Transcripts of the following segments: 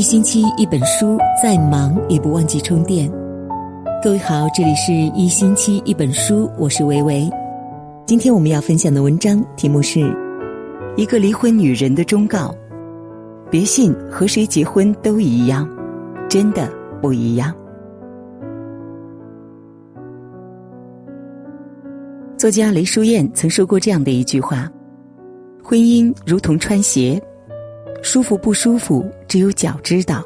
一星期一本书，再忙也不忘记充电。各位好，这里是一星期一本书，我是维维。今天我们要分享的文章题目是《一个离婚女人的忠告》，别信和谁结婚都一样，真的不一样。作家雷淑燕曾说过这样的一句话：“婚姻如同穿鞋。”舒服不舒服，只有脚知道。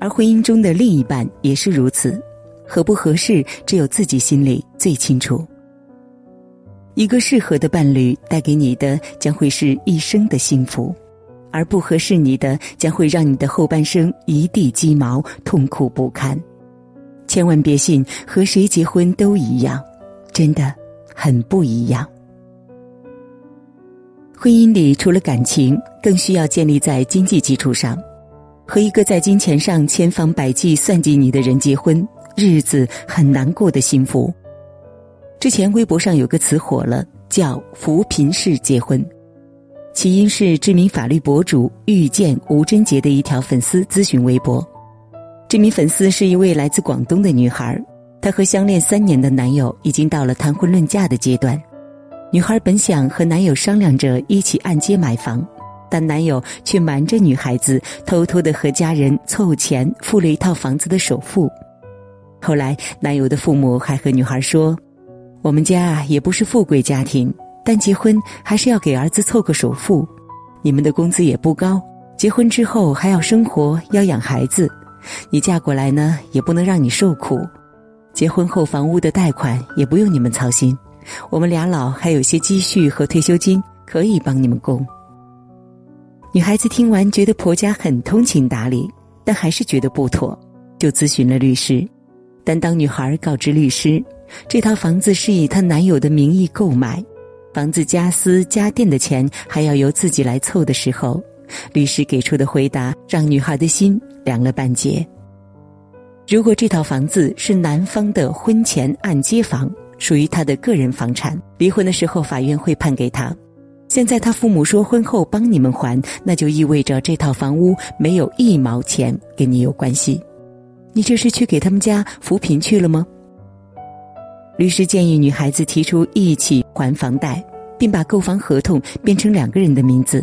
而婚姻中的另一半也是如此，合不合适，只有自己心里最清楚。一个适合的伴侣带给你的将会是一生的幸福，而不合适你的将会让你的后半生一地鸡毛，痛苦不堪。千万别信和谁结婚都一样，真的很不一样。婚姻里除了感情，更需要建立在经济基础上。和一个在金钱上千方百计算计你的人结婚，日子很难过的幸福。之前微博上有个词火了，叫“扶贫式结婚”，起因是知名法律博主遇见吴贞杰的一条粉丝咨询微博。这名粉丝是一位来自广东的女孩，她和相恋三年的男友已经到了谈婚论嫁的阶段。女孩本想和男友商量着一起按揭买房，但男友却瞒着女孩子，偷偷的和家人凑钱付了一套房子的首付。后来，男友的父母还和女孩说：“我们家啊也不是富贵家庭，但结婚还是要给儿子凑个首付。你们的工资也不高，结婚之后还要生活，要养孩子。你嫁过来呢，也不能让你受苦。结婚后房屋的贷款也不用你们操心。”我们俩老还有些积蓄和退休金可以帮你们供。女孩子听完觉得婆家很通情达理，但还是觉得不妥，就咨询了律师。但当女孩告知律师，这套房子是以她男友的名义购买，房子家私家电的钱还要由自己来凑的时候，律师给出的回答让女孩的心凉了半截。如果这套房子是男方的婚前按揭房，属于他的个人房产，离婚的时候法院会判给他。现在他父母说婚后帮你们还，那就意味着这套房屋没有一毛钱跟你有关系。你这是去给他们家扶贫去了吗？律师建议女孩子提出一起还房贷，并把购房合同变成两个人的名字。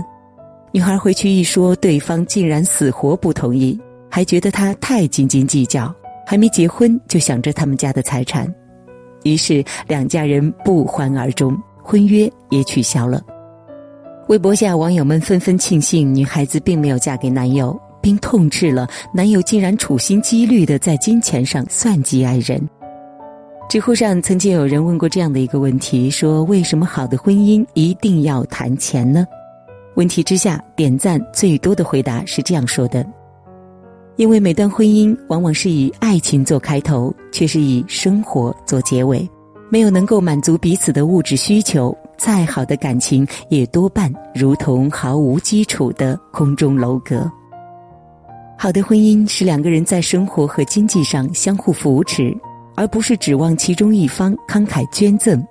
女孩回去一说，对方竟然死活不同意，还觉得他太斤斤计较，还没结婚就想着他们家的财产。于是两家人不欢而终，婚约也取消了。微博下网友们纷纷庆幸女孩子并没有嫁给男友，并痛斥了男友竟然处心积虑的在金钱上算计爱人。知乎上曾经有人问过这样的一个问题：说为什么好的婚姻一定要谈钱呢？问题之下点赞最多的回答是这样说的。因为每段婚姻往往是以爱情做开头，却是以生活做结尾，没有能够满足彼此的物质需求，再好的感情也多半如同毫无基础的空中楼阁。好的婚姻是两个人在生活和经济上相互扶持，而不是指望其中一方慷慨捐赠。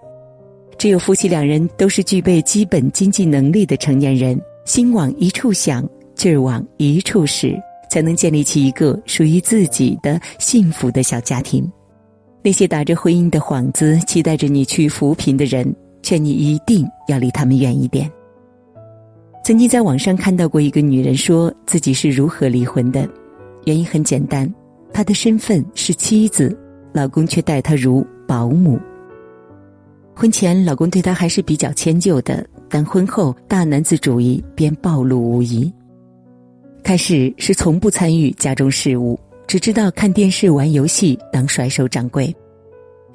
只有夫妻两人都是具备基本经济能力的成年人，心往一处想，劲儿往一处使。才能建立起一个属于自己的幸福的小家庭。那些打着婚姻的幌子，期待着你去扶贫的人，劝你一定要离他们远一点。曾经在网上看到过一个女人说自己是如何离婚的，原因很简单，她的身份是妻子，老公却待她如保姆。婚前老公对她还是比较迁就的，但婚后大男子主义便暴露无遗。开始是从不参与家中事务，只知道看电视、玩游戏，当甩手掌柜。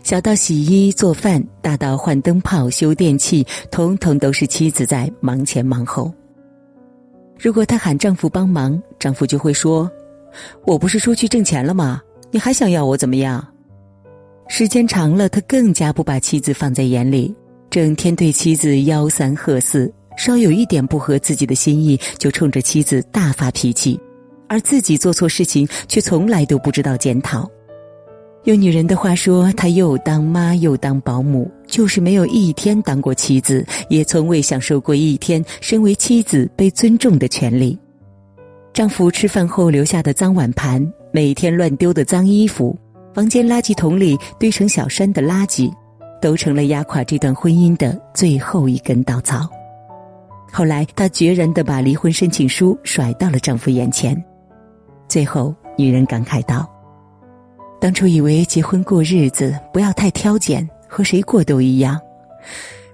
小到洗衣做饭，大到换灯泡、修电器，通通都是妻子在忙前忙后。如果她喊丈夫帮忙，丈夫就会说：“我不是出去挣钱了吗？你还想要我怎么样？”时间长了，他更加不把妻子放在眼里，整天对妻子吆三喝四。稍有一点不合自己的心意，就冲着妻子大发脾气，而自己做错事情却从来都不知道检讨。用女人的话说，她又当妈又当保姆，就是没有一天当过妻子，也从未享受过一天身为妻子被尊重的权利。丈夫吃饭后留下的脏碗盘，每天乱丢的脏衣服，房间垃圾桶里堆成小山的垃圾，都成了压垮这段婚姻的最后一根稻草。后来，她决然的把离婚申请书甩到了丈夫眼前。最后，女人感慨道：“当初以为结婚过日子不要太挑拣，和谁过都一样，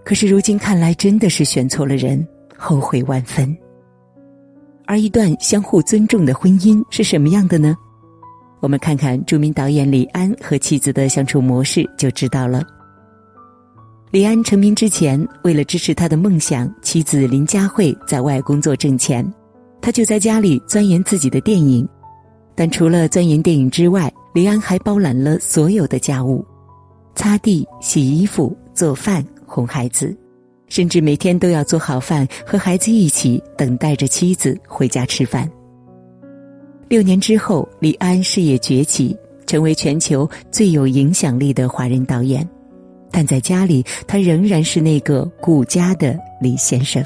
可是如今看来，真的是选错了人，后悔万分。”而一段相互尊重的婚姻是什么样的呢？我们看看著名导演李安和妻子的相处模式就知道了。李安成名之前，为了支持他的梦想，妻子林佳慧在外工作挣钱，他就在家里钻研自己的电影。但除了钻研电影之外，李安还包揽了所有的家务：擦地、洗衣服、做饭、哄孩子。甚至每天都要做好饭，和孩子一起等待着妻子回家吃饭。六年之后，李安事业崛起，成为全球最有影响力的华人导演。但在家里，他仍然是那个顾家的李先生。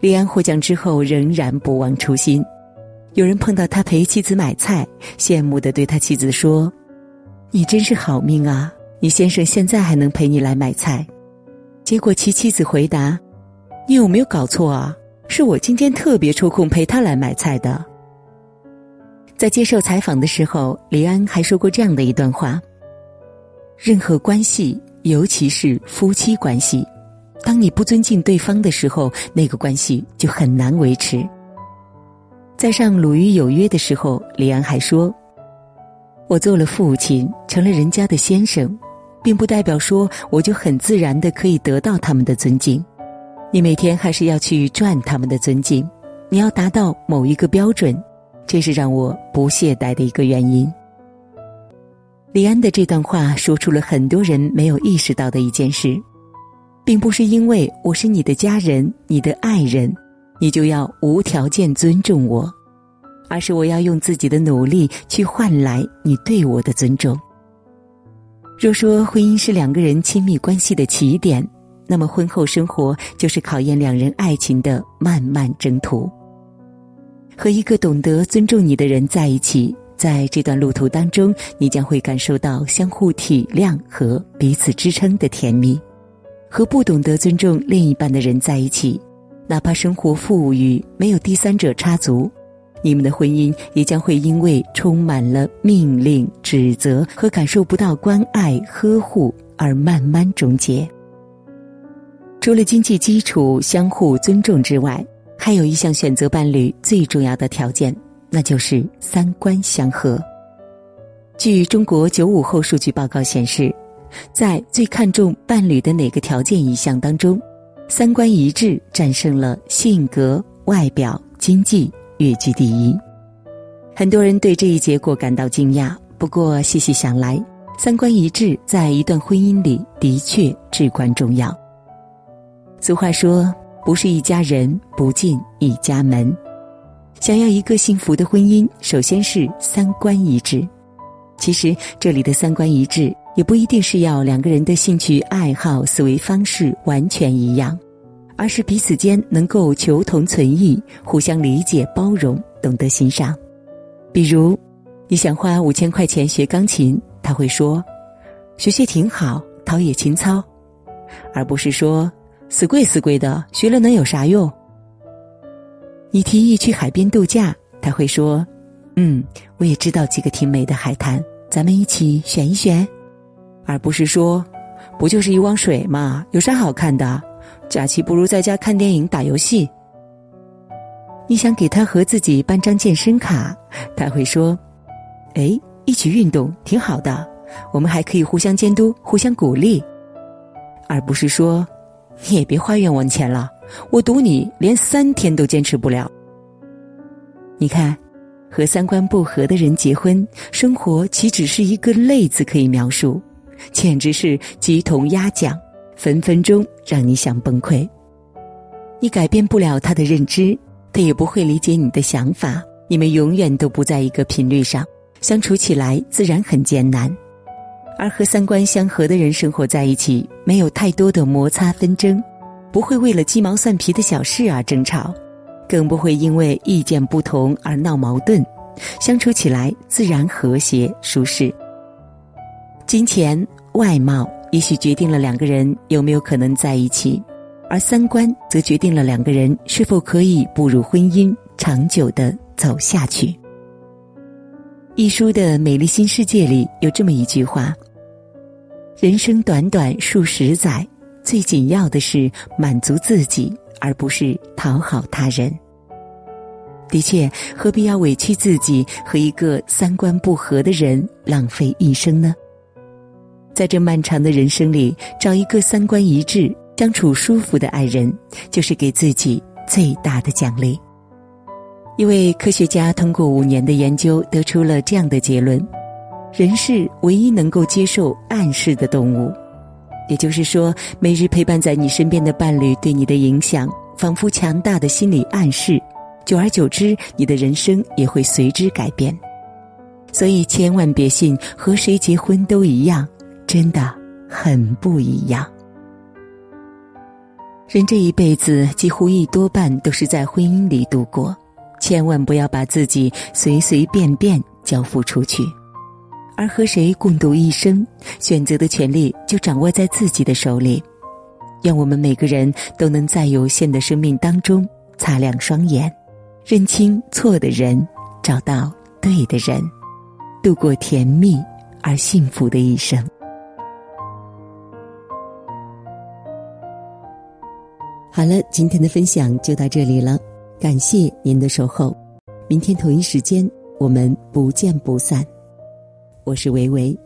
李安获奖之后，仍然不忘初心。有人碰到他陪妻子买菜，羡慕的对他妻子说：“你真是好命啊！你先生现在还能陪你来买菜。”结果其妻子回答：“你有没有搞错啊？是我今天特别抽空陪他来买菜的。”在接受采访的时候，李安还说过这样的一段话：“任何关系，尤其是夫妻关系，当你不尊敬对方的时候，那个关系就很难维持。”在上《鲁豫有约》的时候，李安还说：“我做了父亲，成了人家的先生。”并不代表说我就很自然的可以得到他们的尊敬，你每天还是要去赚他们的尊敬，你要达到某一个标准，这是让我不懈怠的一个原因。李安的这段话说出了很多人没有意识到的一件事，并不是因为我是你的家人、你的爱人，你就要无条件尊重我，而是我要用自己的努力去换来你对我的尊重。若说婚姻是两个人亲密关系的起点，那么婚后生活就是考验两人爱情的漫漫征途。和一个懂得尊重你的人在一起，在这段路途当中，你将会感受到相互体谅和彼此支撑的甜蜜。和不懂得尊重另一半的人在一起，哪怕生活富裕，没有第三者插足。你们的婚姻也将会因为充满了命令、指责和感受不到关爱、呵护而慢慢终结。除了经济基础相互尊重之外，还有一项选择伴侣最重要的条件，那就是三观相合。据中国九五后数据报告显示，在最看重伴侣的哪个条件一项当中，三观一致战胜了性格、外表、经济。跃居第一，很多人对这一结果感到惊讶。不过细细想来，三观一致在一段婚姻里的确至关重要。俗话说：“不是一家人，不进一家门。”想要一个幸福的婚姻，首先是三观一致。其实这里的三观一致，也不一定是要两个人的兴趣爱好、思维方式完全一样。而是彼此间能够求同存异，互相理解包容，懂得欣赏。比如，你想花五千块钱学钢琴，他会说：“学学挺好，陶冶情操。”而不是说：“死贵死贵的，学了能有啥用？”你提议去海边度假，他会说：“嗯，我也知道几个挺美的海滩，咱们一起选一选。”而不是说：“不就是一汪水嘛，有啥好看的？”假期不如在家看电影、打游戏。你想给他和自己办张健身卡，他会说：“哎，一起运动挺好的，我们还可以互相监督、互相鼓励。”而不是说：“你也别花冤枉钱了，我赌你连三天都坚持不了。”你看，和三观不合的人结婚，生活岂只是一个“累”字可以描述，简直是鸡同鸭讲。分分钟让你想崩溃。你改变不了他的认知，他也不会理解你的想法，你们永远都不在一个频率上，相处起来自然很艰难。而和三观相合的人生活在一起，没有太多的摩擦纷争，不会为了鸡毛蒜皮的小事而争吵，更不会因为意见不同而闹矛盾，相处起来自然和谐舒适。金钱、外貌也许决定了两个人有没有可能在一起，而三观则决定了两个人是否可以步入婚姻，长久的走下去。一书的美丽新世界里有这么一句话：“人生短短数十载，最紧要的是满足自己，而不是讨好他人。”的确，何必要委屈自己和一个三观不合的人浪费一生呢？在这漫长的人生里，找一个三观一致、相处舒服的爱人，就是给自己最大的奖励。一位科学家通过五年的研究，得出了这样的结论：人是唯一能够接受暗示的动物。也就是说，每日陪伴在你身边的伴侣对你的影响，仿佛强大的心理暗示。久而久之，你的人生也会随之改变。所以，千万别信和谁结婚都一样，真的很不一样。人这一辈子，几乎一多半都是在婚姻里度过。千万不要把自己随随便便交付出去，而和谁共度一生，选择的权利就掌握在自己的手里。愿我们每个人都能在有限的生命当中擦亮双眼，认清错的人，找到对的人，度过甜蜜而幸福的一生。好了，今天的分享就到这里了。感谢您的守候，明天同一时间我们不见不散。我是维维。